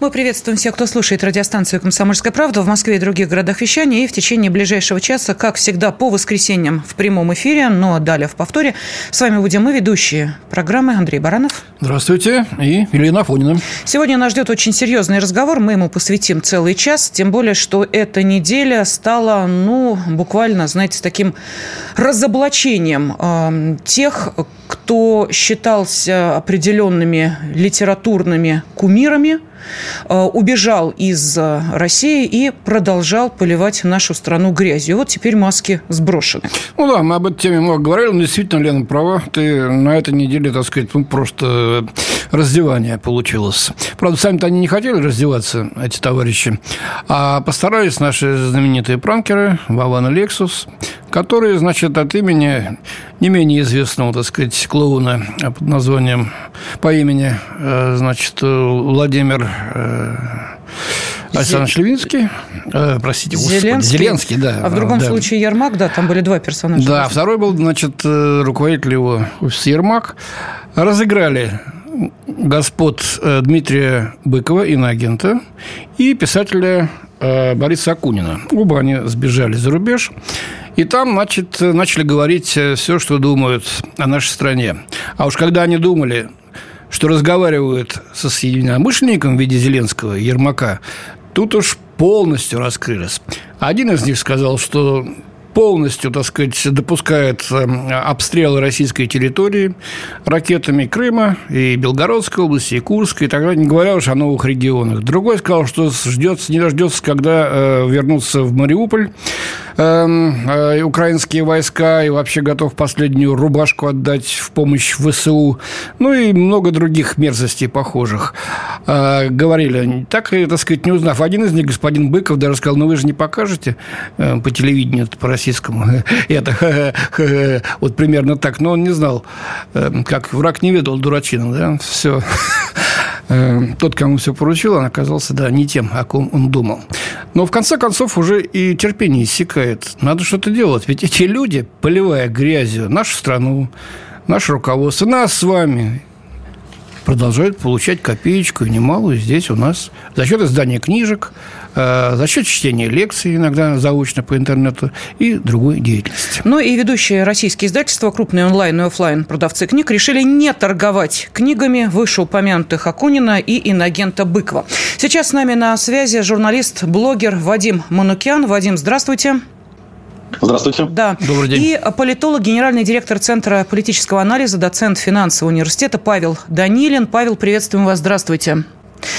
Мы приветствуем всех, кто слушает радиостанцию «Комсомольская правда» в Москве и других городах вещания. И в течение ближайшего часа, как всегда, по воскресеньям в прямом эфире, но далее в повторе. С вами будем мы, ведущие программы Андрей Баранов. Здравствуйте. И Елена Афонина. Сегодня нас ждет очень серьезный разговор. Мы ему посвятим целый час. Тем более, что эта неделя стала, ну, буквально, знаете, таким разоблачением э, тех, кто считался определенными литературными кумирами, убежал из э, России и продолжал поливать нашу страну грязью. Вот теперь маски сброшены. Ну да, мы об этой теме много говорили, но действительно, Лена права. Ты на этой неделе, так сказать, ну, просто раздевание получилось. Правда, сами-то они не хотели раздеваться, эти товарищи, а постарались наши знаменитые пранкеры Вован и Лексус, которые, значит, от имени не менее известного, так сказать, клоуна под названием, по имени, э, значит, Владимир э, Александр Левинский, э, простите, Зеленский. Господи, Зеленский, да. А в другом да. случае Ермак, да, там были два персонажа. Да, второй был, значит, э, руководитель его офиса Ермак. Разыграли господ э, Дмитрия Быкова, иноагента, и писателя Бориса Акунина. Оба они сбежали за рубеж. И там, значит, начали говорить все, что думают о нашей стране. А уж когда они думали, что разговаривают со единомышленником в виде Зеленского, Ермака, тут уж полностью раскрылись. Один из них сказал, что полностью, так сказать, допускает эм, обстрелы российской территории ракетами Крыма и Белгородской области, и Курской, и так далее, не говоря уж о новых регионах. Другой сказал, что ждется, не дождется, когда э, вернутся в Мариуполь э, украинские войска и вообще готов последнюю рубашку отдать в помощь ВСУ. Ну и много других мерзостей похожих. Э, говорили, так, так сказать, не узнав. Один из них, господин Быков, даже сказал, ну вы же не покажете э, по телевидению по российскому. Это вот примерно так. Но он не знал, как враг не ведал дурачина, да, все. Э, тот, кому все поручил, он оказался, да, не тем, о ком он думал. Но в конце концов уже и терпение иссякает. Надо что-то делать. Ведь эти люди, поливая грязью нашу страну, наше руководство, нас с вами, продолжают получать копеечку немалую здесь у нас за счет издания книжек, за счет чтения лекций иногда заочно по интернету и другой деятельности. Ну и ведущие российские издательства, крупные онлайн и офлайн продавцы книг, решили не торговать книгами вышеупомянутых Акунина и инагента Быкова. Сейчас с нами на связи журналист, блогер Вадим Манукян. Вадим, здравствуйте. Здравствуйте. Да. Добрый день. И политолог, генеральный директор Центра политического анализа, доцент финансового университета Павел Данилин. Павел, приветствуем вас. Здравствуйте.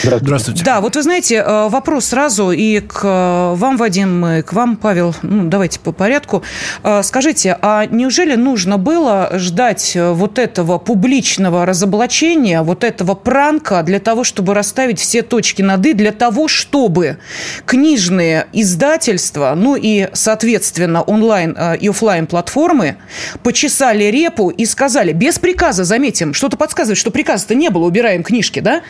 Здравствуйте. Да, вот вы знаете, э, вопрос сразу и к э, вам, Вадим, и к вам, Павел. Ну, давайте по порядку. Э, скажите, а неужели нужно было ждать вот этого публичного разоблачения, вот этого пранка для того, чтобы расставить все точки над «и», для того, чтобы книжные издательства, ну и, соответственно, онлайн и офлайн платформы почесали репу и сказали, без приказа, заметим, что-то подсказывает, что приказа-то не было, убираем книжки, да,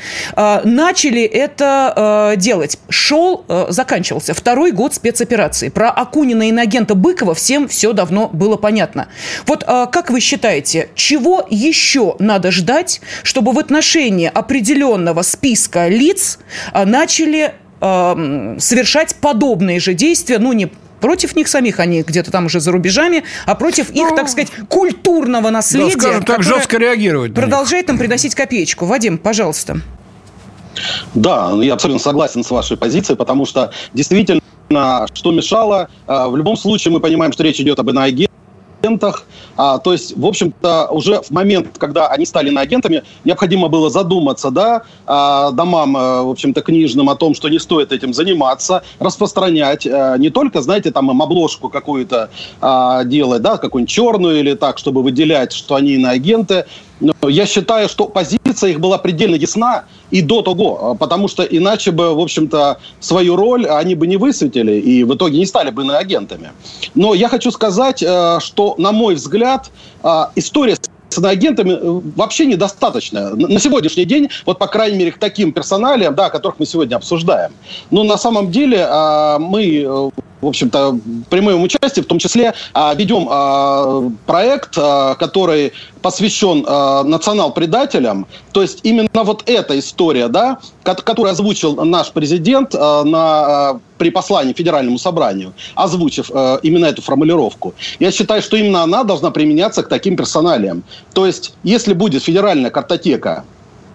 начали это э, делать. Шел, э, заканчивался второй год спецоперации. Про Акунина и инагента Быкова всем все давно было понятно. Вот э, как вы считаете, чего еще надо ждать, чтобы в отношении определенного списка лиц э, начали э, совершать подобные же действия, ну, не против них самих, они где-то там уже за рубежами, а против их, ну, так сказать, культурного наследия. Да, скажем так, жестко реагировать. Продолжает им приносить копеечку. Вадим, пожалуйста. Да, я абсолютно согласен с вашей позицией, потому что действительно, что мешало, э, в любом случае мы понимаем, что речь идет об иноагентах, агентах. А, то есть, в общем-то, уже в момент, когда они стали на необходимо было задуматься, да, а, домам, э, в общем-то, книжным о том, что не стоит этим заниматься, распространять, а, не только, знаете, там им обложку какую-то а, делать, да, какую-нибудь черную или так, чтобы выделять, что они на я считаю, что позиция их была предельно ясна и до того, потому что иначе бы, в общем-то, свою роль они бы не высветили и в итоге не стали бы иноагентами. Но я хочу сказать, э, что, на мой взгляд, э, история с иноагентами э, вообще недостаточно. На сегодняшний день, вот по крайней мере, к таким персоналиям, да, которых мы сегодня обсуждаем. Но на самом деле а, мы в общем-то, прямым участием, в том числе а, ведем а, проект, а, который посвящен национал-предателям. То есть именно вот эта история, да, которую озвучил наш президент на, при послании Федеральному собранию, озвучив именно эту формулировку. Я считаю, что именно она должна применяться к таким персоналиям. То есть, если будет федеральная картотека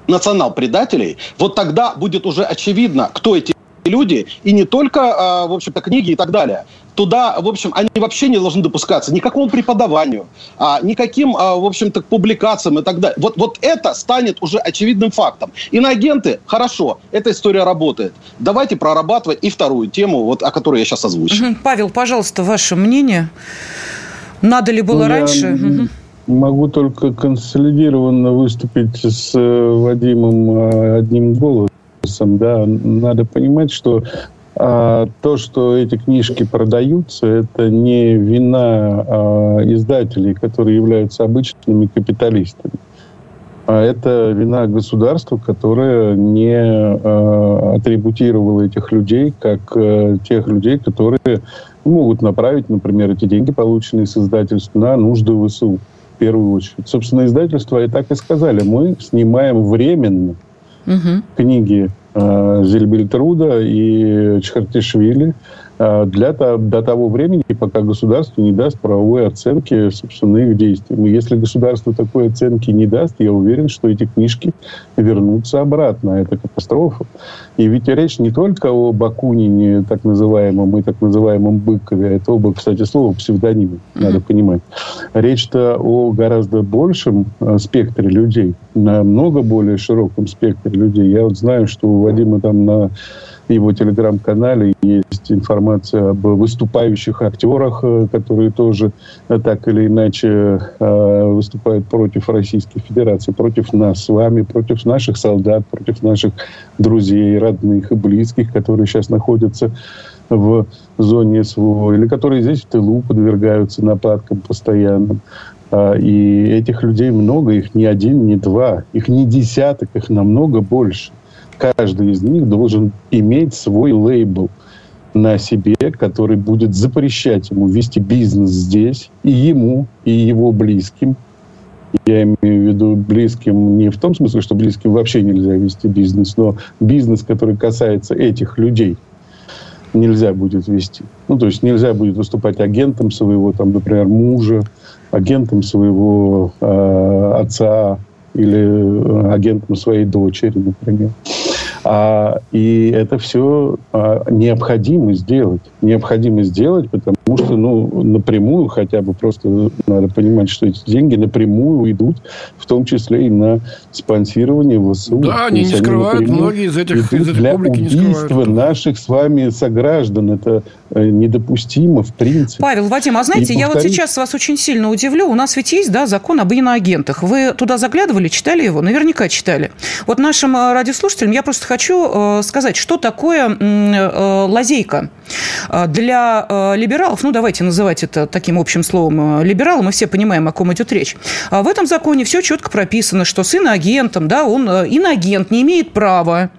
национал-предателей, вот тогда будет уже очевидно, кто эти люди, и не только, а, в общем-то, книги и так далее. Туда, в общем, они вообще не должны допускаться никакому преподаванию, а, никаким, а, в общем-то, публикациям и так далее. Вот, вот это станет уже очевидным фактом. Иноагенты, хорошо, эта история работает. Давайте прорабатывать и вторую тему, вот, о которой я сейчас озвучил. Павел, пожалуйста, ваше мнение. Надо ли было ну, раньше? Могу только консолидированно выступить с э, Вадимом одним голосом да, надо понимать, что а, то, что эти книжки продаются, это не вина а, издателей, которые являются обычными капиталистами. А это вина государства, которое не а, атрибутировало этих людей как а, тех людей, которые могут направить, например, эти деньги, полученные с издательств, на нужды ВСУ в первую очередь. Собственно, издательства и так и сказали. Мы снимаем временно угу. книги э, Зельбельтруда и Чхартишвили для, до того времени, пока государство не даст правовой оценки, собственно, их действиям. И если государство такой оценки не даст, я уверен, что эти книжки вернутся обратно. Это катастрофа. И ведь речь не только о Бакунине, так называемом, и так называемом Быкове. Это оба, кстати, слова псевдонимы, mm-hmm. надо понимать. Речь-то о гораздо большем э, спектре людей, намного более широком спектре людей. Я вот знаю, что у Вадима там на его телеграм-канале есть информация об выступающих актерах, э, которые тоже э, так или иначе э, выступают против Российской Федерации, против нас с вами, против наших солдат, против наших друзей, родных и близких, которые сейчас находятся в зоне СВО, или которые здесь в тылу подвергаются нападкам постоянным. А, и этих людей много, их не один, не два, их не десяток, их намного больше каждый из них должен иметь свой лейбл на себе, который будет запрещать ему вести бизнес здесь, и ему, и его близким. Я имею в виду близким не в том смысле, что близким вообще нельзя вести бизнес, но бизнес, который касается этих людей, нельзя будет вести. Ну, то есть нельзя будет выступать агентом своего, там, например, мужа, агентом своего э, отца или э, агентом своей дочери, например. А, и это все а, необходимо сделать. Необходимо сделать, потому что ну, напрямую хотя бы просто надо понимать, что эти деньги напрямую идут, в том числе и на спонсирование ВСУ. Да, они не скрывают, многие из этих, из этой для публики убийства не скрывают. наших с вами сограждан. Это э, недопустимо в принципе. Павел, Вадим, а знаете, и я вот сейчас вас очень сильно удивлю. У нас ведь есть да, закон об иноагентах. Вы туда заглядывали, читали его? Наверняка читали. Вот нашим э, радиослушателям я просто хочу э, сказать, что такое лазейка для либералов. Ну, давайте называть это таким общим словом либералы. Мы все понимаем, о ком идет речь. А в этом законе все четко прописано, что с иноагентом, да, он иноагент не имеет права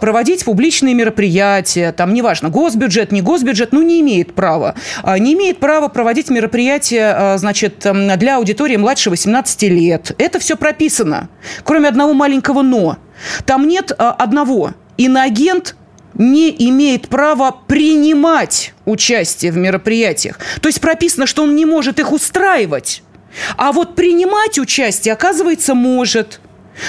проводить публичные мероприятия, там, неважно, госбюджет, не госбюджет, ну, не имеет права. Не имеет права проводить мероприятия, значит, для аудитории младше 18 лет. Это все прописано, кроме одного маленького «но». Там нет а, одного. Иноагент не имеет права принимать участие в мероприятиях. То есть прописано, что он не может их устраивать. А вот принимать участие, оказывается, может.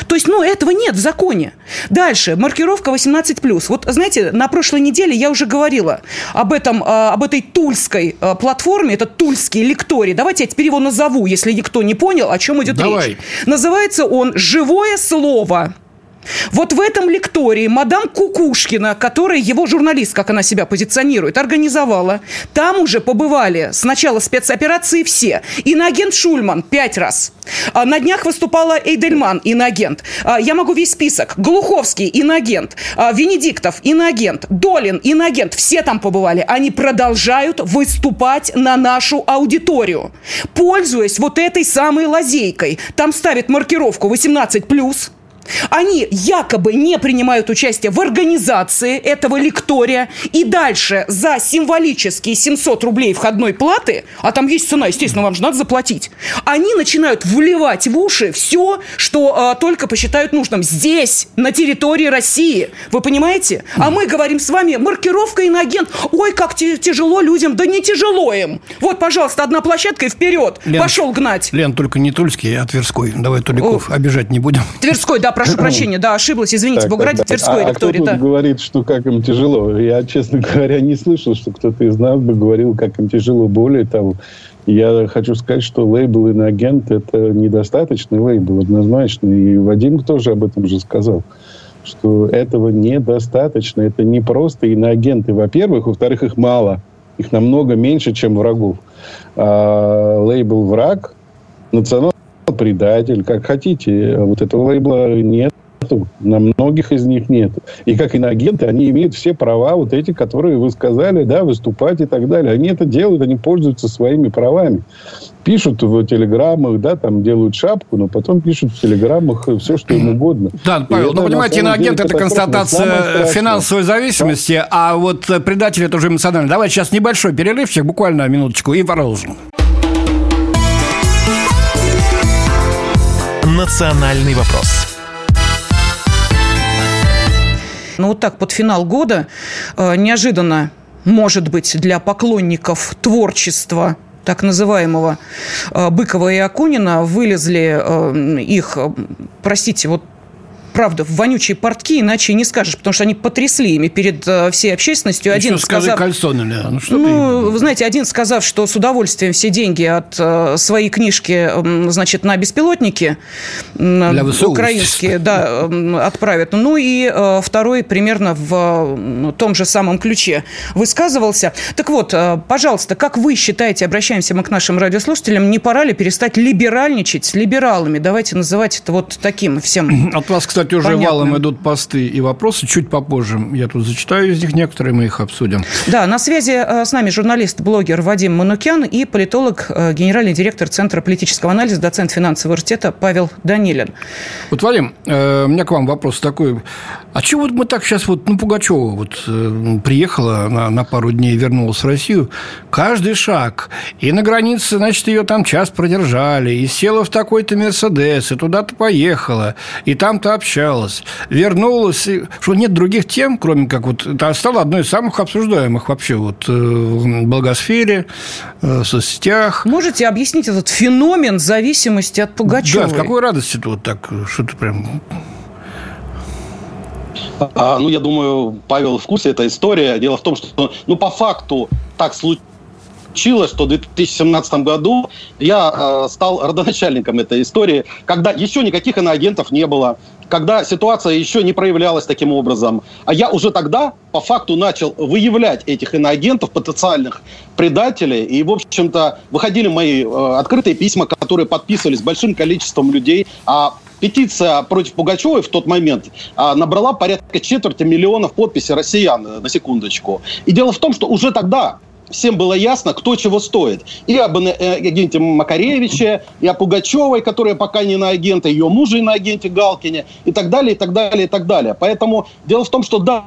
То есть, ну, этого нет в законе. Дальше, маркировка 18+. Вот, знаете, на прошлой неделе я уже говорила об, этом, а, об этой тульской а, платформе, это тульский лекторий. Давайте я теперь его назову, если никто не понял, о чем идет Давай. речь. Называется он «Живое слово». Вот в этом лектории мадам Кукушкина, которая его журналист, как она себя позиционирует, организовала, там уже побывали сначала спецоперации все. Иноагент Шульман пять раз. А на днях выступала Эйдельман, иноагент. А, я могу весь список. Глуховский, иноагент. А, Венедиктов, иноагент. Долин, иноагент. Все там побывали. Они продолжают выступать на нашу аудиторию. Пользуясь вот этой самой лазейкой. Там ставят маркировку 18+, они якобы не принимают участие в организации этого лектория и дальше за символические 700 рублей входной платы, а там есть цена, естественно, вам же надо заплатить, они начинают вливать в уши все, что э, только посчитают нужным здесь, на территории России. Вы понимаете? А мы говорим с вами, маркировка иноагент. Ой, как тяжело людям. Да не тяжело им. Вот, пожалуйста, одна площадка и вперед. Лен, Пошел гнать. Лен, только не Тульский, а Тверской. Давай Туликов О. обижать не будем. Тверской, да, прошу прощения, да, ошиблась, извините, Бограде Тверской а. А кто тут говорит, что как им тяжело? Я, честно говоря, не слышал, что кто-то из нас бы говорил, как им тяжело. Более того, я хочу сказать, что лейбл «Иноагент» — это недостаточный лейбл, однозначно. И Вадим тоже об этом же сказал что этого недостаточно. Это не просто иноагенты, во-первых. Во-вторых, их мало. Их намного меньше, чем врагов. А лейбл «Враг» национал предатель, как хотите. Вот этого лейбла нет. На многих из них нет. И как иноагенты, они имеют все права, вот эти, которые вы сказали, да, выступать и так далее. Они это делают, они пользуются своими правами. Пишут в телеграммах, да, там делают шапку, но потом пишут в телеграммах все, что им угодно. Да, Павел, ну, понимаете, иноагент – это констатация финансовой зависимости, да? а вот предатель – это уже эмоционально. Давайте сейчас небольшой перерывчик, буквально минуточку, и продолжим. «Национальный вопрос». Ну вот так под финал года э, неожиданно, может быть, для поклонников творчества так называемого э, Быкова и Акунина вылезли э, их, простите, вот правда, в вонючие портки, иначе не скажешь, потому что они потрясли ими перед э, всей общественностью. Один Еще сказав... кальсоны, да. Ну, что ну вы знаете, один сказав, что с удовольствием все деньги от э, своей книжки, значит, на беспилотники Для украинские, да, отправят. Ну и э, второй примерно в э, том же самом ключе высказывался. Так вот, э, пожалуйста, как вы считаете, обращаемся мы к нашим радиослушателям, не пора ли перестать либеральничать с либералами? Давайте называть это вот таким всем. От вас, кстати, кстати, уже Понятно. валом идут посты и вопросы. Чуть попозже я тут зачитаю из них некоторые, мы их обсудим. Да, на связи э, с нами журналист-блогер Вадим Манукян и политолог, э, генеральный директор Центра политического анализа, доцент финансового университета Павел Данилин. Вот, Вадим, э, у меня к вам вопрос такой. А чего вот мы так сейчас вот, ну, Пугачева вот приехала на, на пару дней, вернулась в Россию, каждый шаг, и на границе, значит, ее там час продержали, и села в такой-то Мерседес, и туда-то поехала, и там-то общалась вернулась, и, что нет других тем, кроме как вот это стало одной из самых обсуждаемых вообще вот э, в благосфере, э, в соцсетях. Можете объяснить этот феномен зависимости от Пугачевой? Да, с какой радости-то вот так, что-то прям а, ну, я думаю, Павел в курсе этой истории. Дело в том, что, ну, по факту так случилось, что в 2017 году я э, стал родоначальником этой истории, когда еще никаких иноагентов не было когда ситуация еще не проявлялась таким образом. А я уже тогда, по факту, начал выявлять этих иноагентов, потенциальных предателей. И, в общем-то, выходили мои э, открытые письма, которые подписывались большим количеством людей. А петиция против Пугачевой в тот момент а, набрала порядка четверти миллионов подписей россиян, э, на секундочку. И дело в том, что уже тогда всем было ясно, кто чего стоит. И об э, агенте Макаревиче, и о Пугачевой, которая пока не на агенте, ее мужа и на агенте Галкине, и так далее, и так далее, и так далее. Поэтому дело в том, что да,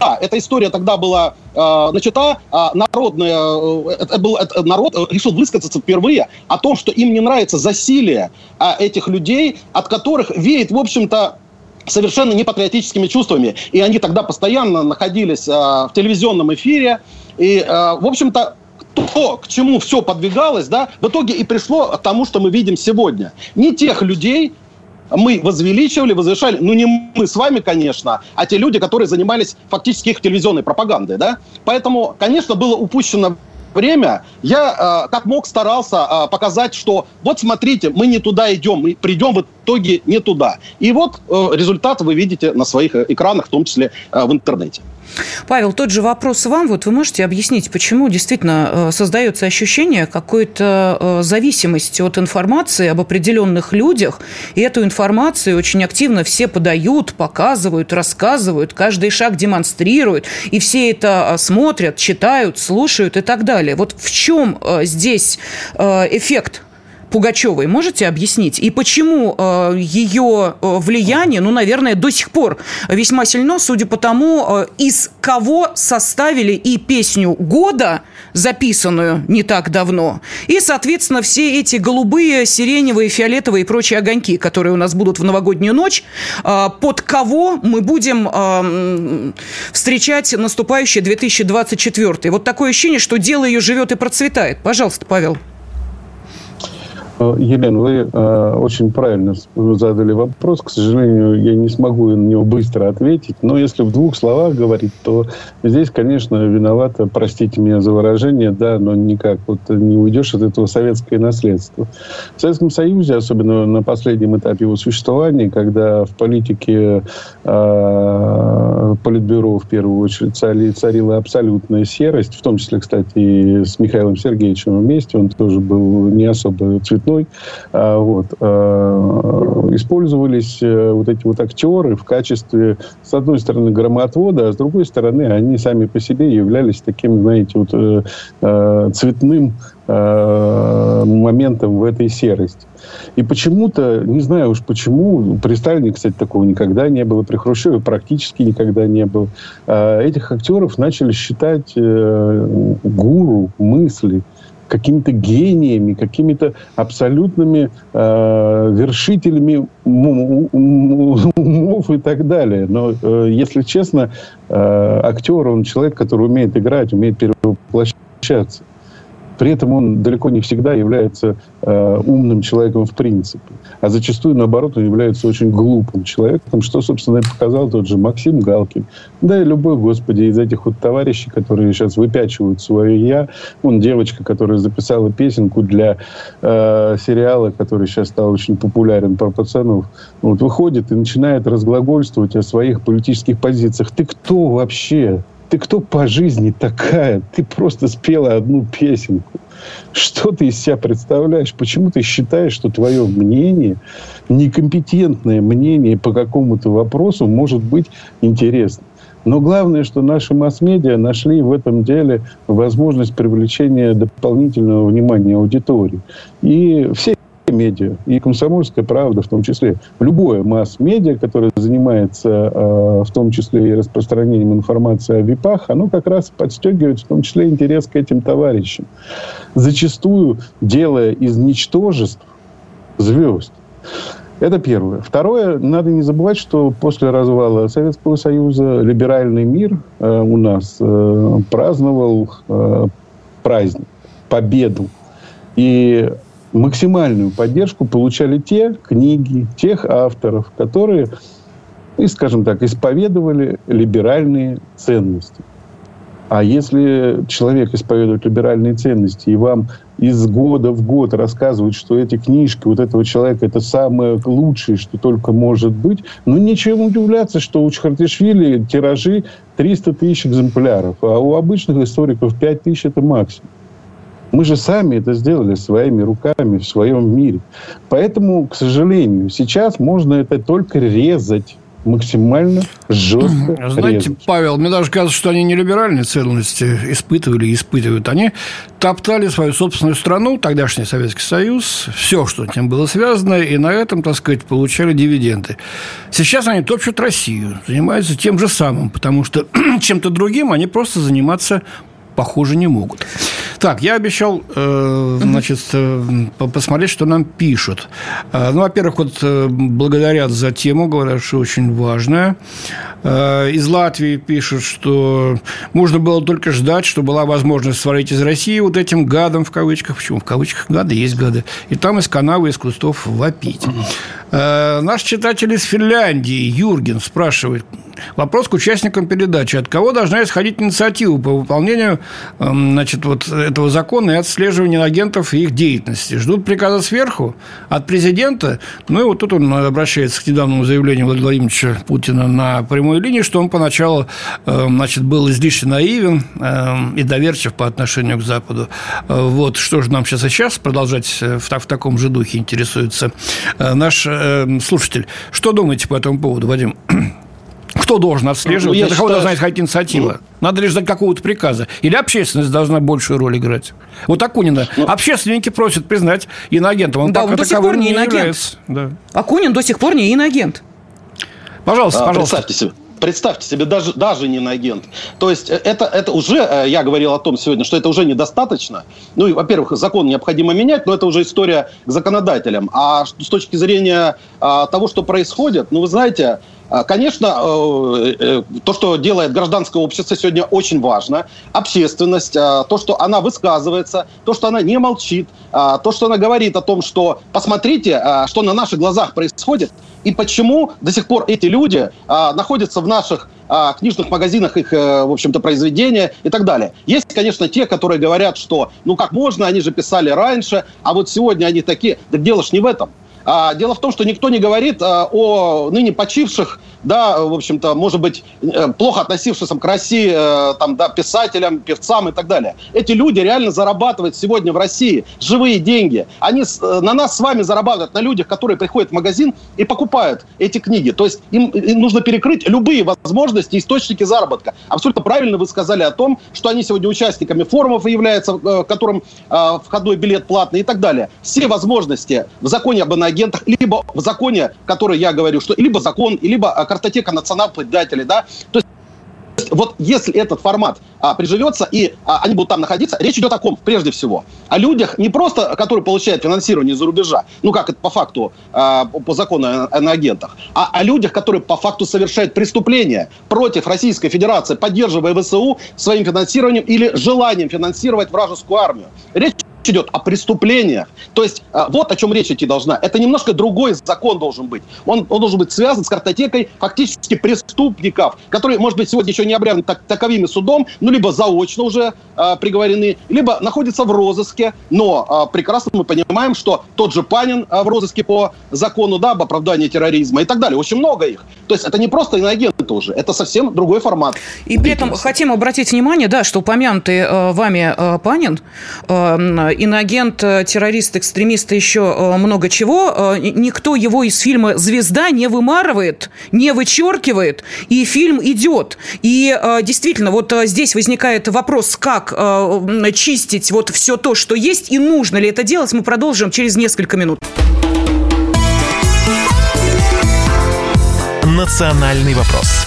да, эта история тогда была э, начата, а народная, э, это был, это, народ решил высказаться впервые о том, что им не нравится засилие э, этих людей, от которых веет, в общем-то, совершенно непатриотическими чувствами. И они тогда постоянно находились э, в телевизионном эфире, и, э, в общем-то, то, к чему все подвигалось, да, в итоге и пришло к тому, что мы видим сегодня. Не тех людей мы возвеличивали, возвышали, ну не мы с вами, конечно, а те люди, которые занимались фактически их телевизионной пропагандой, да. Поэтому, конечно, было упущено время я как мог старался показать, что вот смотрите, мы не туда идем, мы придем в итоге не туда. И вот результат вы видите на своих экранах, в том числе в интернете. Павел, тот же вопрос вам. Вот вы можете объяснить, почему действительно э, создается ощущение какой-то э, зависимости от информации об определенных людях, и эту информацию очень активно все подают, показывают, рассказывают, каждый шаг демонстрируют, и все это э, смотрят, читают, слушают и так далее. Вот в чем здесь эффект Пугачевой можете объяснить? И почему э, ее э, влияние, ну, наверное, до сих пор весьма сильно, судя по тому, э, из кого составили и песню года, записанную не так давно, и, соответственно, все эти голубые, сиреневые, фиолетовые и прочие огоньки, которые у нас будут в новогоднюю ночь, под кого мы будем встречать наступающий 2024. Вот такое ощущение, что дело ее живет и процветает. Пожалуйста, Павел. Елена, вы э, очень правильно задали вопрос. К сожалению, я не смогу на него быстро ответить. Но если в двух словах говорить, то здесь, конечно, виновата, простите меня за выражение, да, но никак вот не уйдешь от этого советское наследство. В Советском Союзе, особенно на последнем этапе его существования, когда в политике э, политбюро в первую очередь царила абсолютная серость, в том числе, кстати, с Михаилом Сергеевичем вместе, он тоже был не особо цветной цветной. А, вот. А, использовались э, вот эти вот актеры в качестве, с одной стороны, громоотвода, а с другой стороны, они сами по себе являлись таким, знаете, вот э, э, цветным моментом в этой серости. И почему-то, не знаю уж почему, при Сталине, кстати, такого никогда не было, при Хрущеве практически никогда не было, этих актеров начали считать гуру мысли, какими-то гениями, какими-то абсолютными э, вершителями умов и так далее. Но, э, если честно, э, актер, он человек, который умеет играть, умеет перевоплощаться. При этом он далеко не всегда является э, умным человеком в принципе. А зачастую, наоборот, он является очень глупым человеком, что, собственно, и показал тот же Максим Галкин. Да и любой, господи, из этих вот товарищей, которые сейчас выпячивают свое «я». Вон девочка, которая записала песенку для э, сериала, который сейчас стал очень популярен про пацанов. Вот выходит и начинает разглагольствовать о своих политических позициях. Ты кто вообще? Ты кто по жизни такая? Ты просто спела одну песенку. Что ты из себя представляешь? Почему ты считаешь, что твое мнение, некомпетентное мнение по какому-то вопросу может быть интересным? Но главное, что наши масс-медиа нашли в этом деле возможность привлечения дополнительного внимания аудитории. И все медиа, и «Комсомольская правда» в том числе. Любое масс-медиа, которое занимается э, в том числе и распространением информации о ВИПах, оно как раз подстегивает в том числе интерес к этим товарищам. Зачастую делая из ничтожеств звезд. Это первое. Второе, надо не забывать, что после развала Советского Союза либеральный мир э, у нас э, праздновал э, праздник, победу. И максимальную поддержку получали те книги, тех авторов, которые, и, скажем так, исповедовали либеральные ценности. А если человек исповедует либеральные ценности, и вам из года в год рассказывают, что эти книжки вот этого человека это самое лучшее, что только может быть, ну ничем удивляться, что у Чхартишвили тиражи 300 тысяч экземпляров, а у обычных историков 5 тысяч это максимум. Мы же сами это сделали своими руками в своем мире. Поэтому, к сожалению, сейчас можно это только резать максимально жестко Знаете, резать. Павел, мне даже кажется, что они не либеральные ценности испытывали и испытывают. Они топтали свою собственную страну, тогдашний Советский Союз, все, что с ним было связано, и на этом, так сказать, получали дивиденды. Сейчас они топчут Россию, занимаются тем же самым, потому что чем-то другим они просто заниматься похоже, не могут. Так, я обещал, э, значит, э, посмотреть, что нам пишут. Э, ну, во-первых, вот благодарят за тему, говорят, что очень важная. Из Латвии пишут, что можно было только ждать, что была возможность сварить из России вот этим гадом в кавычках. Почему в кавычках гады? Есть гады. И там из канавы, из кустов вопить. Наш читатель из Финляндии, Юрген, спрашивает. Вопрос к участникам передачи. От кого должна исходить инициатива по выполнению значит, вот этого закона и отслеживания агентов и их деятельности. Ждут приказа сверху от президента. Ну и вот тут он обращается к недавнему заявлению Владимира Владимировича Путина на прямой линии, что он поначалу эм, значит, был излишне наивен эм, и доверчив по отношению к Западу. Э, вот что же нам сейчас и сейчас продолжать э, в, в таком же духе интересуется э, наш слушатель. Что думаете по этому поводу, Вадим? Кто должен отслеживать? Ну, Это кого должна исходить инициатива? Ну, Надо лишь ждать какого-то приказа. Или общественность должна большую роль играть? Вот Акунина. Ну, Общественники просят признать иноагентом. Он да, он до сих пор не иноагент. Да. Акунин до сих пор не иноагент. Пожалуйста, а, пожалуйста. Представьте себе представьте себе, даже, даже не на агент. То есть э, это, это уже, э, я говорил о том сегодня, что это уже недостаточно. Ну, и, во-первых, закон необходимо менять, но это уже история к законодателям. А с точки зрения а, того, что происходит, ну, вы знаете, Конечно, э, э, то, что делает гражданское общество сегодня очень важно. Общественность, а, то, что она высказывается, то, что она не молчит, а, то, что она говорит о том, что посмотрите, что на наших глазах происходит, и почему до сих пор эти люди находятся в наших книжных магазинах их, э, в общем-то, произведения и так далее. Есть, конечно, те, которые говорят, что ну как можно, они же писали раньше, а вот сегодня они такие. Так дело ж не в этом. А, дело в том, что никто не говорит а, о ныне почивших, да, в общем-то, может быть, э, плохо относившихся к России, э, там, да, писателям, певцам и так далее. Эти люди реально зарабатывают сегодня в России живые деньги. Они э, на нас с вами зарабатывают, на людях, которые приходят в магазин и покупают эти книги. То есть им, им нужно перекрыть любые возможности, источники заработка. Абсолютно правильно вы сказали о том, что они сегодня участниками форумов являются, которым входной билет платный и так далее. Все возможности в законе об агентах, либо в законе, который я говорю, что либо закон, либо а, картотека национал-предателей, да, то есть вот если этот формат а, приживется и а, они будут там находиться, речь идет о ком, прежде всего? О людях не просто, которые получают финансирование из-за рубежа, ну как это по факту, а, по закону о, о агентах, а о людях, которые по факту совершают преступления против Российской Федерации, поддерживая ВСУ своим финансированием или желанием финансировать вражескую армию. Речь идет о преступлениях. То есть э, вот о чем речь идти должна. Это немножко другой закон должен быть. Он, он должен быть связан с картотекой фактически преступников, которые, может быть, сегодня еще не обряжены так, таковыми судом, ну, либо заочно уже э, приговорены, либо находятся в розыске. Но э, прекрасно мы понимаем, что тот же Панин э, в розыске по закону да, об оправдании терроризма и так далее. Очень много их. То есть это не просто иноагенты уже, это совсем другой формат. И при этом хотим обратить внимание, да, что упомянутый э, вами э, Панин э, иноагент, э, террорист, экстремист, еще э, много чего. Э, никто его из фильма «Звезда» не вымарывает, не вычеркивает, и фильм идет. И действительно, вот здесь возникает вопрос, как чистить вот все то, что есть, и нужно ли это делать, мы продолжим через несколько минут. Национальный вопрос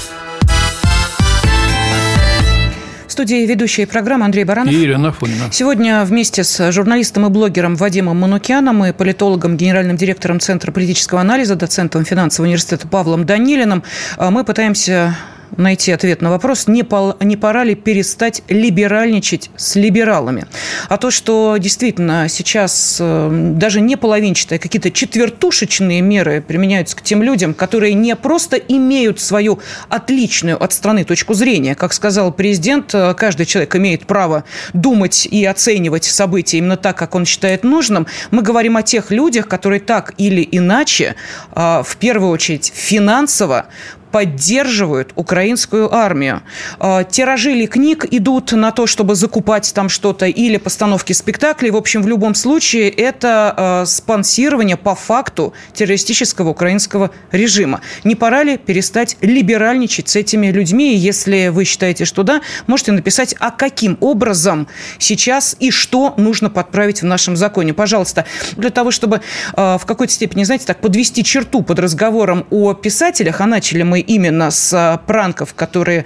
студии ведущая программы Андрей Баранов. И Ирина Фунина. Сегодня вместе с журналистом и блогером Вадимом Манукяном и политологом, генеральным директором Центра политического анализа, доцентом финансового университета Павлом Данилиным а мы пытаемся найти ответ на вопрос, не, пол, не пора ли перестать либеральничать с либералами. А то, что действительно сейчас э, даже не половинчатые, а какие-то четвертушечные меры применяются к тем людям, которые не просто имеют свою отличную от страны точку зрения. Как сказал президент, э, каждый человек имеет право думать и оценивать события именно так, как он считает нужным. Мы говорим о тех людях, которые так или иначе, э, в первую очередь финансово, поддерживают украинскую армию. А, тиражи ли книг идут на то, чтобы закупать там что-то или постановки спектаклей. В общем, в любом случае это а, спонсирование по факту террористического украинского режима. Не пора ли перестать либеральничать с этими людьми? Если вы считаете, что да, можете написать, а каким образом сейчас и что нужно подправить в нашем законе. Пожалуйста, для того, чтобы а, в какой-то степени, знаете, так подвести черту под разговором о писателях, а начали мы именно с а, пранков, которые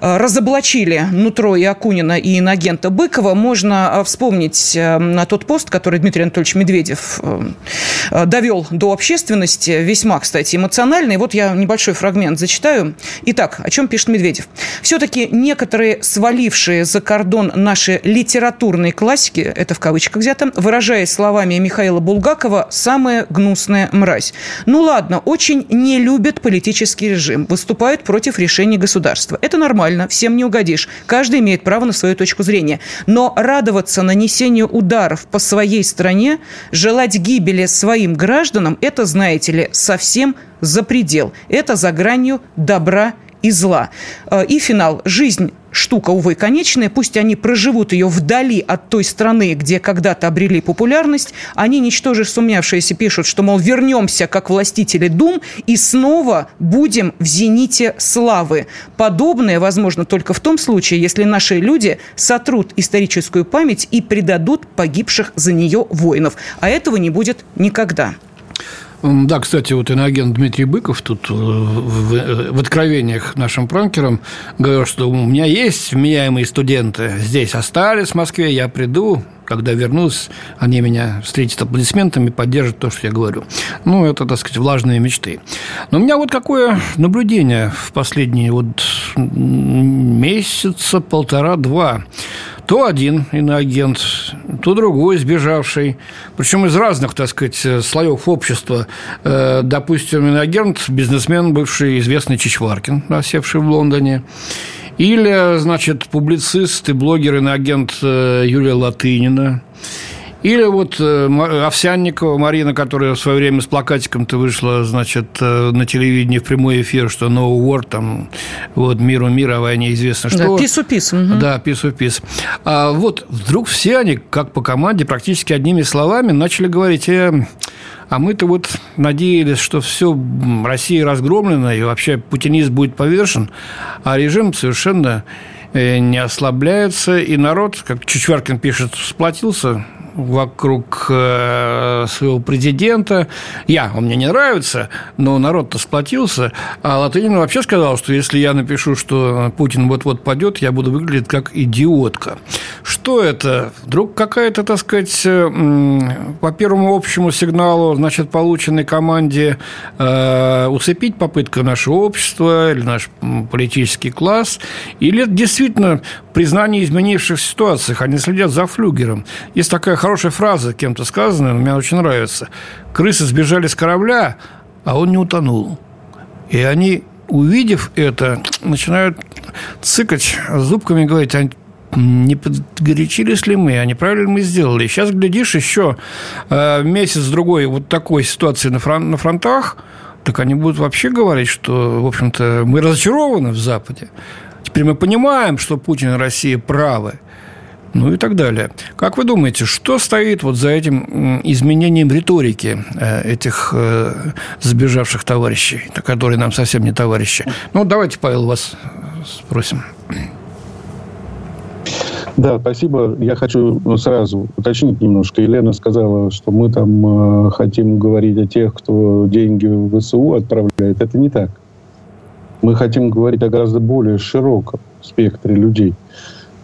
а, разоблачили нутро и Акунина, и инагента Быкова, можно а, вспомнить тот пост, который Дмитрий Анатольевич Медведев довел до общественности, весьма, кстати, эмоциональный. Вот я небольшой фрагмент зачитаю. Итак, о чем пишет Медведев? Все-таки некоторые свалившие за кордон наши литературные классики, это в кавычках взято, выражаясь словами Михаила Булгакова, самая гнусная мразь. Ну ладно, очень не любят политический режим режим, выступают против решений государства. Это нормально, всем не угодишь. Каждый имеет право на свою точку зрения. Но радоваться нанесению ударов по своей стране, желать гибели своим гражданам, это, знаете ли, совсем за предел. Это за гранью добра и зла. Э, и финал. Жизнь штука, увы, конечная. Пусть они проживут ее вдали от той страны, где когда-то обрели популярность. Они, ничтоже сумявшиеся, пишут, что, мол, вернемся как властители дум и снова будем в зените славы. Подобное возможно только в том случае, если наши люди сотрут историческую память и предадут погибших за нее воинов. А этого не будет никогда. Да, кстати, вот иноагент Дмитрий Быков тут э, в, в откровениях нашим пранкерам говорил, что у меня есть вменяемые студенты, здесь остались в Москве, я приду, когда вернусь, они меня встретят аплодисментами, поддержат то, что я говорю. Ну, это, так сказать, влажные мечты. Но у меня вот какое наблюдение в последние вот месяца полтора-два то один иноагент, то другой сбежавший, причем из разных, так сказать, слоев общества. Э, допустим, иноагент, бизнесмен, бывший известный Чичваркин, осевший в Лондоне, или, значит, публицист и блогер иноагент э, Юлия Латынина – или вот э, Овсянникова Марина, которая в свое время с плакатиком-то вышла, значит, э, на телевидении в прямой эфир, что no war, там, вот, миру мир, о войне известно что. Да, пису пис. Угу. Да, пису пис. А вот вдруг все они, как по команде, практически одними словами начали говорить, э, а мы-то вот надеялись, что все, Россия разгромлена, и вообще путинизм будет повешен, а режим совершенно не ослабляется, и народ, как Чичваркин пишет, сплотился вокруг э, своего президента. Я, он мне не нравится, но народ-то сплотился. А Латынина вообще сказал, что если я напишу, что Путин вот-вот падет, я буду выглядеть как идиотка. Что это? Вдруг какая-то, так сказать, э, по первому общему сигналу, значит, полученной команде э, усыпить попытка нашего общества или наш политический класс, или это действительно признание изменившихся ситуациях, они следят за флюгером. Есть такая хорошая фраза, кем-то сказанная, мне очень нравится. Крысы сбежали с корабля, а он не утонул. И они, увидев это, начинают цыкать зубками и говорить, а не подгорячились ли мы, а неправильно мы сделали. Сейчас, глядишь, еще э, месяц-другой вот такой ситуации на, фрон- на фронтах, так они будут вообще говорить, что, в общем-то, мы разочарованы в Западе. Теперь мы понимаем, что Путин и Россия правы ну и так далее. Как вы думаете, что стоит вот за этим изменением риторики э, этих э, сбежавших товарищей, которые нам совсем не товарищи? Ну, давайте, Павел, вас спросим. Да, спасибо. Я хочу сразу уточнить немножко. Елена сказала, что мы там э, хотим говорить о тех, кто деньги в ВСУ отправляет. Это не так. Мы хотим говорить о гораздо более широком спектре людей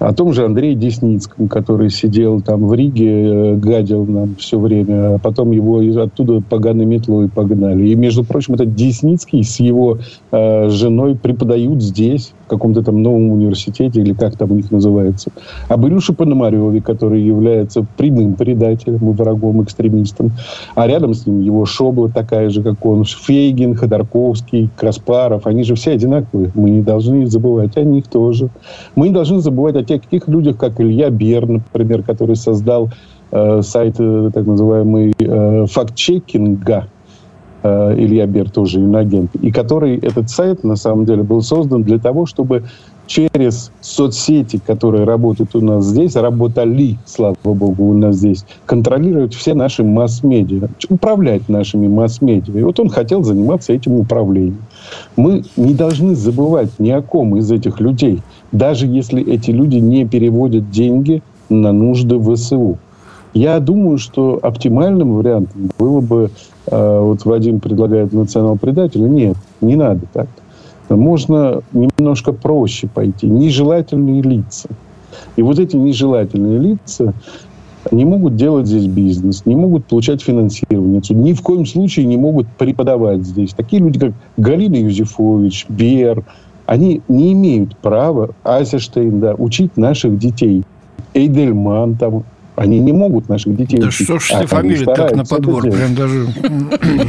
о том же Андрее Десницком, который сидел там в Риге, э, гадил нам все время, а потом его оттуда поганой метлой погнали. И, между прочим, этот Десницкий с его э, женой преподают здесь, в каком-то там новом университете, или как там у них называется. Об Илюше Пономареве, который является прямым предателем и врагом, экстремистом. А рядом с ним его Шобла такая же, как он, Фейгин, Ходорковский, Краспаров. Они же все одинаковые. Мы не должны забывать о них тоже. Мы не должны забывать о таких людях, как Илья Бер, например, который создал э, сайт э, так называемый э, факт-чекинга, э, Илья Бер тоже инагент, и который этот сайт на самом деле был создан для того, чтобы через соцсети, которые работают у нас здесь, работали, слава богу, у нас здесь, контролировать все наши масс-медиа, управлять нашими масс-медиа. И вот он хотел заниматься этим управлением. Мы не должны забывать ни о ком из этих людей, даже если эти люди не переводят деньги на нужды ВСУ. Я думаю, что оптимальным вариантом было бы, э, вот Вадим предлагает национал-предателя, нет, не надо так можно немножко проще пойти. Нежелательные лица. И вот эти нежелательные лица не могут делать здесь бизнес, не могут получать финансирование, ни в коем случае не могут преподавать здесь. Такие люди, как Галина Юзефович, Бер, они не имеют права, Айзенштейн, да, учить наших детей. Эйдельман, там, Они не могут наших детей Да учить. что ж А фамилии так на подбор? Прям даже...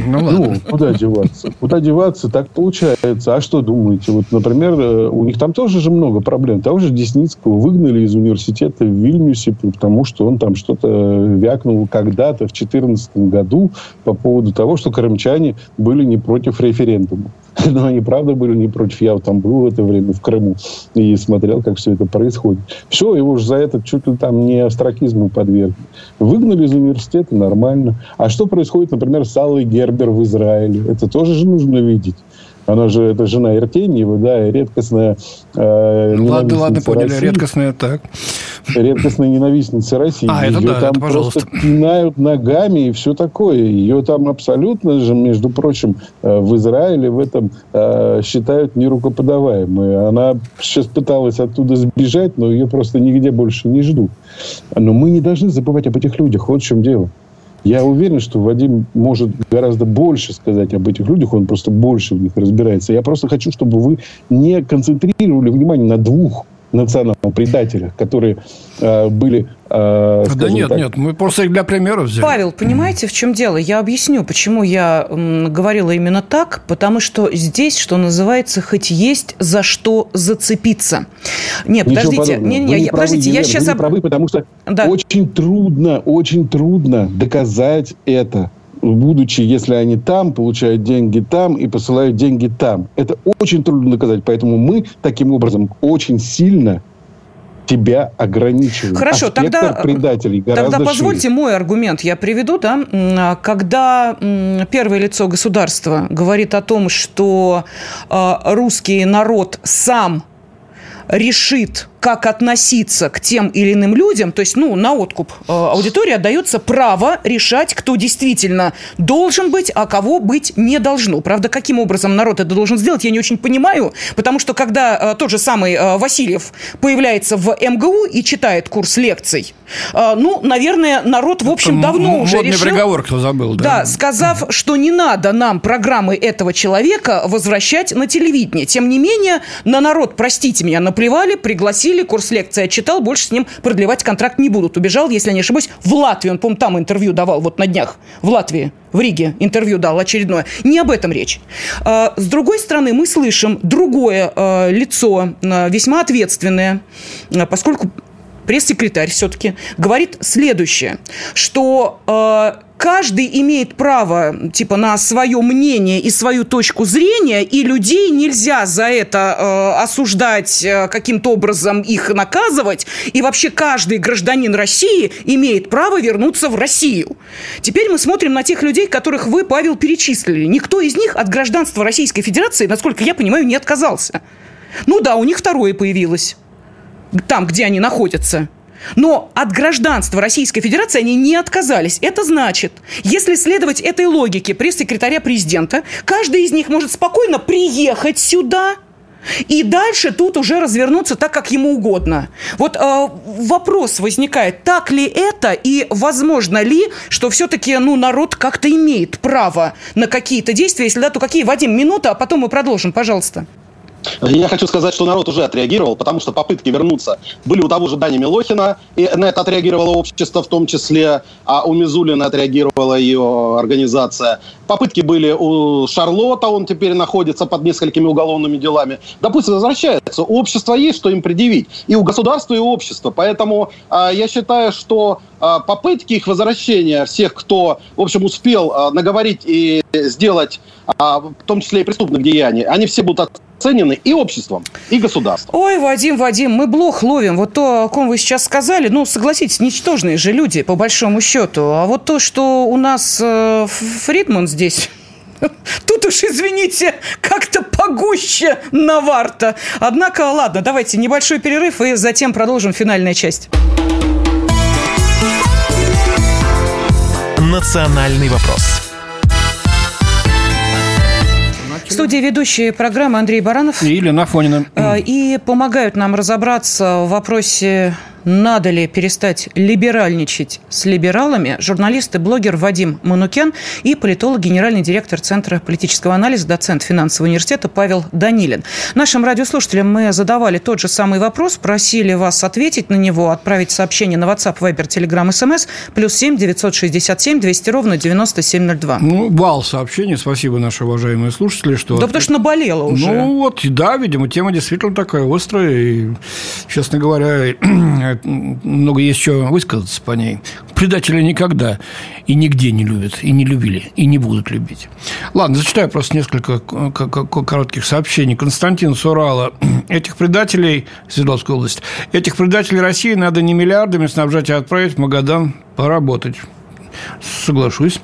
Ну Ну, ладно. куда деваться? Куда деваться, так получается. А что думаете? Вот, например, э, у них там тоже же много проблем. Того же Десницкого выгнали из университета в Вильнюсе, потому что он там что-то вякнул когда-то в 2014 году по поводу того, что крымчане были не против референдума. Но они, правда, были не против. Я там был в это время в Крыму и смотрел, как все это происходит. Все, его же за это чуть ли там не остракизму подвергли. Выгнали из университета, нормально. А что происходит, например, с Аллой Гербер в Израиле? Это тоже же нужно видеть. Она же, это жена Иртеньева, да, и редкостная э, Ладно, ладно, поняли. России. Редкостная так. Редкостная ненавистница России. А, это Ее да, там это пожалуйста. просто пинают ногами и все такое. Ее там абсолютно же, между прочим, э, в Израиле в этом э, считают нерукоподаваемой. Она сейчас пыталась оттуда сбежать, но ее просто нигде больше не ждут. Но мы не должны забывать об этих людях. Вот в чем дело. Я уверен, что Вадим может гораздо больше сказать об этих людях, он просто больше в них разбирается. Я просто хочу, чтобы вы не концентрировали внимание на двух национал-предателях, которые э, были... э, Да нет, так, нет, мы просто их для примера взяли. Павел, понимаете, в чем дело? Я объясню, почему я м, говорила именно так, потому что здесь, что называется, хоть есть за что зацепиться. Нет, Ничего подождите, подобного. не, не, не я- правы, подождите, я Елена, сейчас вы не правы, потому что Да. очень трудно, очень трудно доказать это будучи, если они там, получают деньги там и посылают деньги там. Это очень трудно доказать. Поэтому мы таким образом очень сильно тебя ограничиваем. Хорошо, а тогда- предателей гораздо Тогда позвольте шире. мой аргумент я приведу. Да? М, Когда первое лицо государства говорит о том, что э, русский народ сам решит, как относиться к тем или иным людям, то есть, ну, на откуп э, аудитории отдается право решать, кто действительно должен быть, а кого быть не должно. Правда, каким образом народ это должен сделать, я не очень понимаю, потому что когда э, тот же самый э, Васильев появляется в МГУ и читает курс лекций, ну, наверное, народ, в общем, М- давно уже решил... приговор, кто забыл, да? Да, сказав, что не надо нам программы этого человека возвращать на телевидение. Тем не менее, на народ, простите меня, наплевали, пригласили, курс лекции отчитал, больше с ним продлевать контракт не будут. Убежал, если не ошибусь, в Латвию. Он, по-моему, там интервью давал, вот на днях. В Латвии, в Риге интервью дал очередное. Не об этом речь. А, С другой стороны, мы слышим другое э, лицо, э, весьма ответственное, поскольку пресс-секретарь все-таки говорит следующее, что каждый имеет право типа на свое мнение и свою точку зрения, и людей нельзя за это э, осуждать э, каким-то образом их наказывать, и вообще каждый гражданин России имеет право вернуться в Россию. Теперь мы смотрим на тех людей, которых вы, Павел, перечислили. Никто из них от гражданства Российской Федерации, насколько я понимаю, не отказался. Ну да, у них второе появилось там, где они находятся. Но от гражданства Российской Федерации они не отказались. Это значит, если следовать этой логике пресс-секретаря президента, каждый из них может спокойно приехать сюда и дальше тут уже развернуться так, как ему угодно. Вот э, вопрос возникает, так ли это и возможно ли, что все-таки ну, народ как-то имеет право на какие-то действия, если да, то какие? Вадим, минута, а потом мы продолжим, пожалуйста. Я хочу сказать, что народ уже отреагировал, потому что попытки вернуться были у того же Дани Милохина, и на это отреагировало общество в том числе, а у Мизулина отреагировала ее организация. Попытки были у Шарлота, он теперь находится под несколькими уголовными делами. Да пусть возвращается, у общества есть что им предъявить, и у государства, и у общества. Поэтому а, я считаю, что а, попытки их возвращения, всех, кто, в общем, успел а, наговорить и сделать, а, в том числе и преступных деяний, они все будут оценены и обществом, и государством. Ой, Вадим, Вадим, мы блох ловим. Вот то, о ком вы сейчас сказали, ну, согласитесь, ничтожные же люди, по большому счету. А вот то, что у нас э, Фридман здесь... Тут уж, извините, как-то погуще Наварта. Однако, ладно, давайте небольшой перерыв и затем продолжим финальная часть. «Национальный вопрос». В студии ведущие программы Андрей Баранов. И Елена Афонина. Э, И помогают нам разобраться в вопросе надо ли перестать либеральничать с либералами, журналист и блогер Вадим Манукян и политолог, генеральный директор Центра политического анализа, доцент финансового университета Павел Данилин. Нашим радиослушателям мы задавали тот же самый вопрос, просили вас ответить на него, отправить сообщение на WhatsApp, Viber, Telegram, SMS, плюс 7 967 200 ровно 9702. Ну, вал сообщений. Спасибо, наши уважаемые слушатели. Что... Да потому что наболело уже. Ну, вот, да, видимо, тема действительно такая острая. И, честно говоря, много есть что высказаться по ней. Предатели никогда и нигде не любят, и не любили, и не будут любить. Ладно, зачитаю просто несколько коротких сообщений. Константин Сурала. Этих предателей, Свердловская область, этих предателей России надо не миллиардами снабжать, а отправить в Магадан поработать. Соглашусь.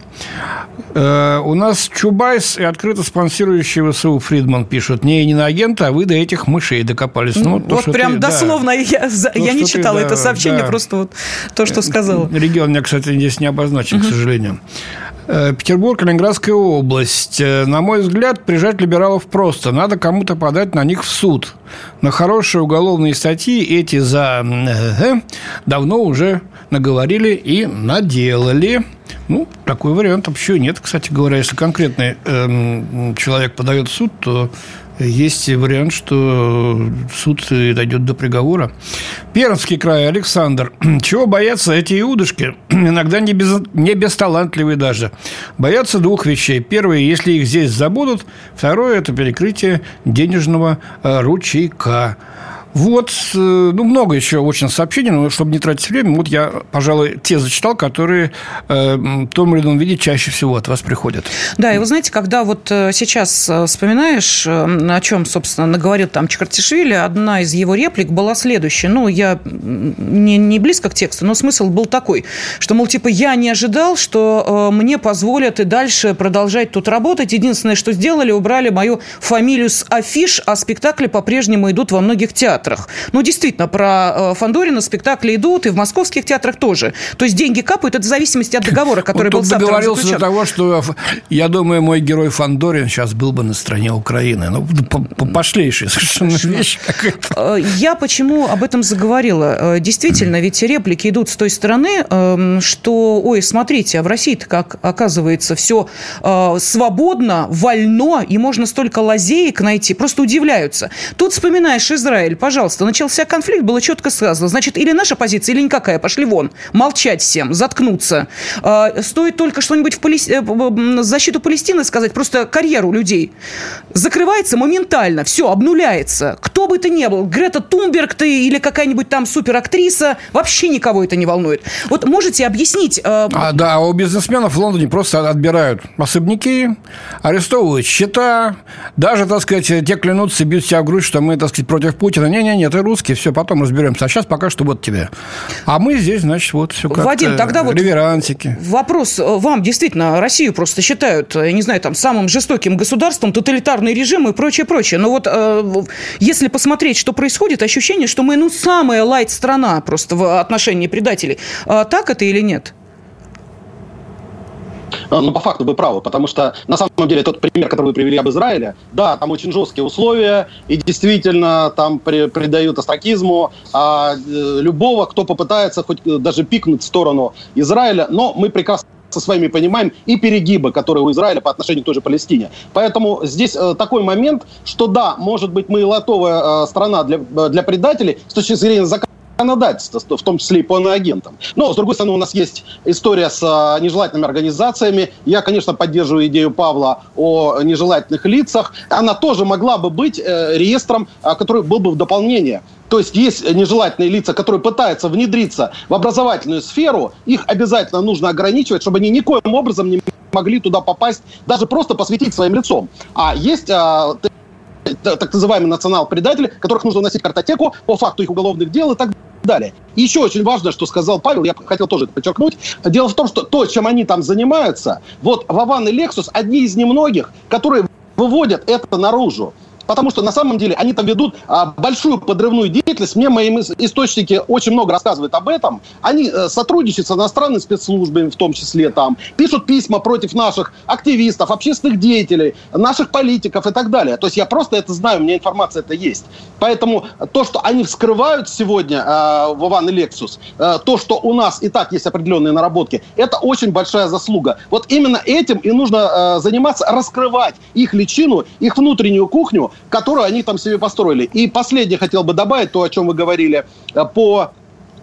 Э, у нас Чубайс и открыто спонсирующий ВСУ Фридман пишут, не не на агента, а вы до этих мышей докопались. Ну, ну вот то, прям ты, дословно, да. я, то, я не читала ты, это сообщение, да. просто вот то, что сказал. Регион меня, кстати, здесь не обозначен, угу. к сожалению. Э, Петербург, Ленинградская область. Э, на мой взгляд, прижать либералов просто. Надо кому-то подать на них в суд. На хорошие уголовные статьи эти за э, давно уже наговорили и наделали. Ну, такой вариант вообще нет. Кстати говоря, если конкретный э, человек подает в суд, то есть вариант, что суд дойдет до приговора. Пермский край, Александр. Чего боятся эти иудушки? Иногда не, без, не бесталантливые даже. Боятся двух вещей. Первое, если их здесь забудут. Второе, это перекрытие денежного э, ручейка. Вот, э, ну, много еще очень сообщений, но чтобы не тратить время, вот я, пожалуй, те зачитал, которые э, в том или ином виде чаще всего от вас приходят. Да, и вы знаете, когда вот э, сейчас вспоминаешь, о чем, собственно, наговорил там Чикартишвили, одна из его реплик была следующая. Ну, я не, не близко к тексту, но смысл был такой, что, мол, типа, я не ожидал, что мне позволят и дальше продолжать тут работать. Единственное, что сделали, убрали мою фамилию с афиш, а спектакли по-прежнему идут во многих театрах театрах. Ну, действительно, про э, Фандорина спектакли идут, и в московских театрах тоже. То есть деньги капают, это в зависимости от договора, который был с договорился до того, что, я думаю, мой герой Фандорин сейчас был бы на стороне Украины. Ну, пошлейшая совершенно вещь какая-то. Э, я почему об этом заговорила? Э, действительно, ведь реплики идут с той стороны, эм, что, ой, смотрите, а в России-то как оказывается все свободно, вольно, и можно столько лазеек найти. Просто удивляются. Тут вспоминаешь Израиль пожалуйста, начался конфликт, было четко сказано. Значит, или наша позиция, или никакая. Пошли вон. Молчать всем, заткнуться. А, стоит только что-нибудь в Палес... Э, защиту Палестины сказать, просто карьеру людей. Закрывается моментально, все, обнуляется. Кто бы ты ни был, Грета Тунберг ты или какая-нибудь там суперактриса, вообще никого это не волнует. Вот можете объяснить... Э... А, да, у бизнесменов в Лондоне просто отбирают особняки, арестовывают счета, даже, так сказать, те клянутся, бьют себя в грудь, что мы, так сказать, против Путина не-не-не, ты русский, все, потом разберемся. А сейчас пока что вот тебе. А мы здесь, значит, вот все как Вадим, тогда вот реверансики. Вопрос э, вам. Действительно, Россию просто считают, я не знаю, там, самым жестоким государством, тоталитарный режим и прочее, прочее. Но вот э, если посмотреть, что происходит, ощущение, что мы, ну, самая лайт-страна просто в отношении предателей. А так это или нет? А, ну, по факту вы правы, потому что, на самом деле, тот пример, который вы привели об Израиле, да, там очень жесткие условия, и действительно там при, придают астракизму а, э, любого, кто попытается хоть даже пикнуть в сторону Израиля, но мы прекрасно со своими понимаем и перегибы, которые у Израиля по отношению к той же Палестине. Поэтому здесь э, такой момент, что да, может быть, мы лотовая э, страна для, э, для предателей с точки зрения закона законодательства, в том числе и по агентам. Но, с другой стороны, у нас есть история с а, нежелательными организациями. Я, конечно, поддерживаю идею Павла о нежелательных лицах. Она тоже могла бы быть э, реестром, а, который был бы в дополнение. То есть есть нежелательные лица, которые пытаются внедриться в образовательную сферу, их обязательно нужно ограничивать, чтобы они никоим образом не могли туда попасть, даже просто посветить своим лицом. А есть а, так называемые национал-предатели, которых нужно носить картотеку по факту их уголовных дел и так далее. И еще очень важно, что сказал Павел, я хотел тоже это подчеркнуть. Дело в том, что то, чем они там занимаются, вот Вован и Лексус одни из немногих, которые выводят это наружу. Потому что на самом деле они там ведут а, большую подрывную деятельность. Мне мои источники очень много рассказывают об этом. Они а, сотрудничают с иностранными спецслужбами, в том числе там, пишут письма против наших активистов, общественных деятелей, наших политиков и так далее. То есть я просто это знаю, у меня информация это есть. Поэтому то, что они вскрывают сегодня э, Вован и Лексус, э, то, что у нас и так есть определенные наработки, это очень большая заслуга. Вот именно этим и нужно э, заниматься, раскрывать их личину, их внутреннюю кухню, которую они там себе построили. И последнее хотел бы добавить, то, о чем вы говорили, э, по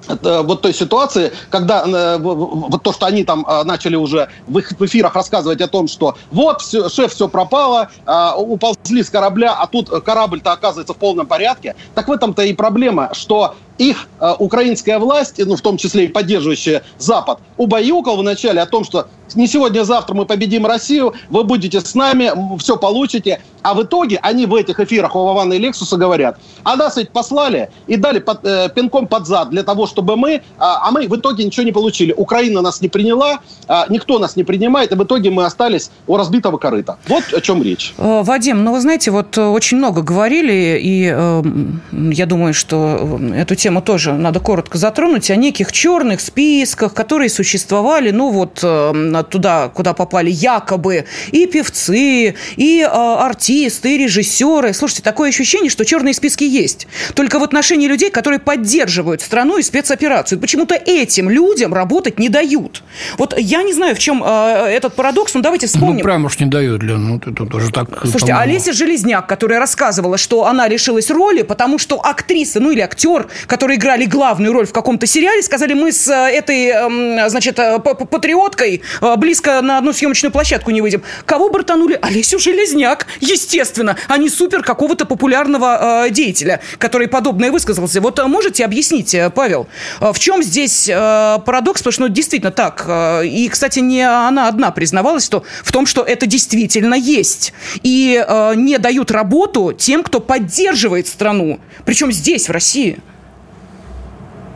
вот той ситуации, когда э, вот то, что они там э, начали уже в эфирах рассказывать о том, что вот все, шеф все пропало, э, уползли с корабля, а тут корабль-то оказывается в полном порядке. Так в этом-то и проблема, что их э, украинская власть, ну, в том числе и поддерживающая Запад, убаюкал вначале о том, что не сегодня, а завтра мы победим Россию, вы будете с нами, все получите. А в итоге они в этих эфирах у Вована и Лексуса говорят, а нас ведь послали и дали под, э, пинком под зад для того, чтобы мы, а, а мы в итоге ничего не получили. Украина нас не приняла, а, никто нас не принимает, и в итоге мы остались у разбитого корыта. Вот о чем речь. Э, Вадим, ну вы знаете, вот очень много говорили, и э, я думаю, что эту тему тоже надо коротко затронуть, о неких черных списках, которые существовали, ну вот э, туда, куда попали якобы и певцы, и э, артисты, и режиссеры. Слушайте, такое ощущение, что черные списки есть. Только в отношении людей, которые поддерживают страну и спецоперацию. Почему-то этим людям работать не дают. Вот я не знаю, в чем э, этот парадокс, но давайте вспомним. Ну, прям уж не дают, Лен, ну это тоже так. Слушайте, Олеся Железняк, которая рассказывала, что она лишилась роли, потому что актриса, ну или актер, которые играли главную роль в каком-то сериале, сказали, мы с э, этой, эм, значит, э, патриоткой э, близко на одну съемочную площадку не выйдем. Кого бортанули? Олесю Железняк, естественно, а не супер какого-то популярного деятеля, который подобное высказался. Вот можете объяснить, Павел, в чем здесь парадокс? Потому что ну, действительно так. И, кстати, не она одна признавалась что, в том, что это действительно есть. И не дают работу тем, кто поддерживает страну. Причем здесь, в России.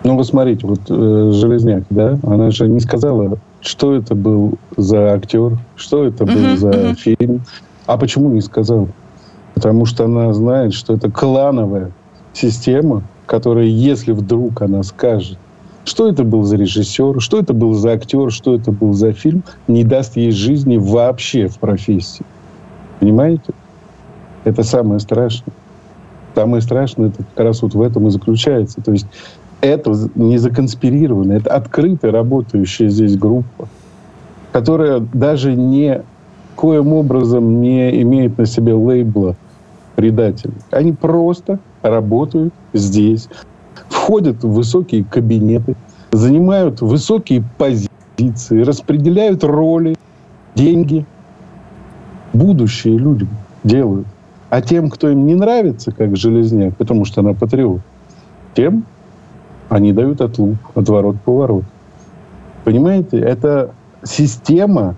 Ну, вы смотрите, вот э, Железняк, да, она же не сказала, что это был за актер, что это был uh-huh, за uh-huh. фильм. А почему не сказала? Потому что она знает, что это клановая система, которая, если вдруг она скажет, что это был за режиссер, что это был за актер, что это был за фильм, не даст ей жизни вообще в профессии. Понимаете? Это самое страшное. Самое страшное это как раз вот в этом и заключается. То есть это не законспирировано, это открытая работающая здесь группа, которая даже не коим образом не имеет на себе лейбла предателей. Они просто работают здесь, входят в высокие кабинеты, занимают высокие позиции, распределяют роли, деньги. Будущее людям делают. А тем, кто им не нравится, как Железняк, потому что она патриот, тем они дают отлуп, отворот-поворот. Понимаете, это система,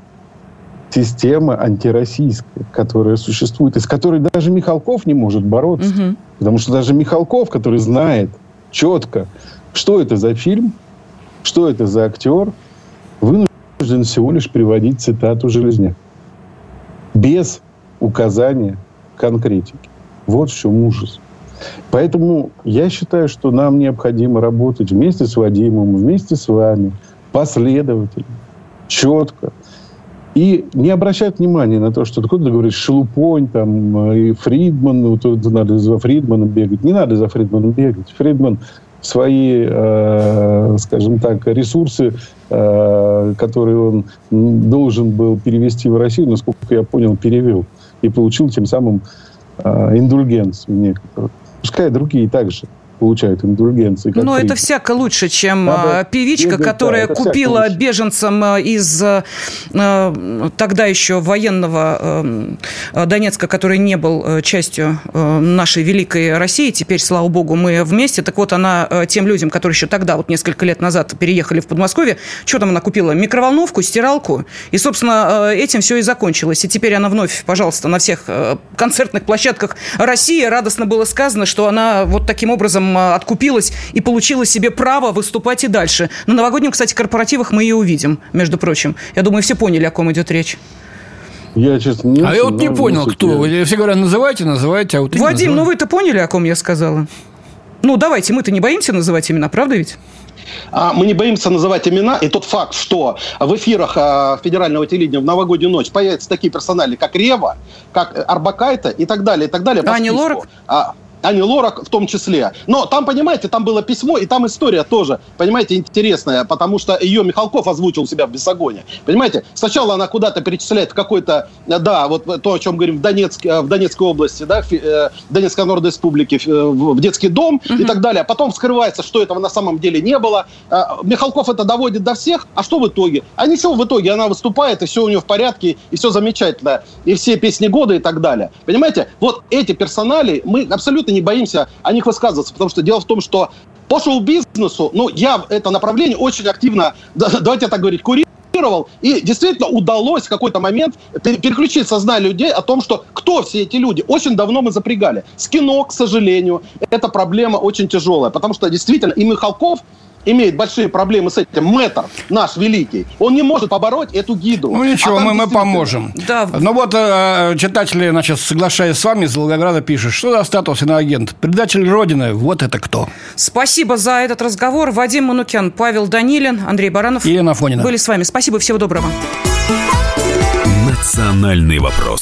система антироссийская, которая существует, и с которой даже Михалков не может бороться. Угу. Потому что даже Михалков, который знает четко, что это за фильм, что это за актер, вынужден всего лишь приводить цитату Железняк. Без указания конкретики. Вот в чем ужас. Поэтому я считаю, что нам необходимо работать вместе с Вадимом, вместе с вами, последовательно, четко. И не обращать внимания на то, что кто-то говорит Шелупонь там, и Фридман, вот, надо за Фридманом бегать. Не надо за Фридманом бегать. Фридман свои, э, скажем так, ресурсы, э, которые он должен был перевести в Россию, насколько я понял, перевел. И получил тем самым э, индульгенцию некоторую. Пускай другие также получают индульгенции. Но это всяко лучше, чем Надо певичка, бегать, которая да, купила беженцам э, из э, тогда еще военного Донецка, который не был частью нашей великой России. Теперь, слава богу, мы вместе. Так вот, она тем людям, которые еще тогда, вот несколько лет назад переехали в Подмосковье, что там она купила? Микроволновку, стиралку. И, собственно, этим все и закончилось. И теперь она вновь, пожалуйста, на всех концертных площадках России радостно было сказано, что она вот таким образом Э, откупилась и получила себе право выступать и дальше. На новогоднем, кстати, корпоративах мы ее увидим, между прочим. Я думаю, все поняли, о ком идет речь. Я, честно, не А я вот не понял, кто. Все говорят, называйте, называйте, а вот Вадим, ну вы-то поняли, о ком я сказала? Ну, давайте, мы-то не боимся называть имена, правда ведь? А мы не боимся называть имена, и тот факт, что в эфирах а, федерального телевидения в новогоднюю ночь появятся такие персонали, как Рева, как Арбакайта и так далее, и так далее. Ани Лорак? Ани Лорак в том числе. Но там, понимаете, там было письмо, и там история тоже, понимаете, интересная, потому что ее Михалков озвучил себя в Бесогоне. Понимаете, сначала она куда-то перечисляет какой-то, да, вот то, о чем говорим, в, Донецк, в Донецкой области, да, в э, Донецкой Народной Республике, в детский дом угу. и так далее. А потом вскрывается, что этого на самом деле не было. А, Михалков это доводит до всех, а что в итоге? А ничего в итоге, она выступает, и все у нее в порядке, и все замечательно, и все песни года и так далее. Понимаете, вот эти персонали, мы абсолютно не боимся о них высказываться, потому что дело в том, что по шоу-бизнесу, ну, я это направление очень активно, давайте так говорить, курировал, и действительно удалось в какой-то момент переключить сознание людей о том, что кто все эти люди. Очень давно мы запрягали. С кино, к сожалению, эта проблема очень тяжелая, потому что действительно и Михалков, имеет большие проблемы с этим, Мэтр, наш великий, он не может побороть эту гиду. Ну ничего, а мы, мы поможем. Да. Ну вот э, читатели, значит, соглашаясь с вами, из Волгограда пишут, что за статус иноагент? Предатель Родины, вот это кто? Спасибо за этот разговор. Вадим Манукян, Павел Данилин, Андрей Баранов. И Елена Фонина. Были с вами. Спасибо, всего доброго. Национальный вопрос.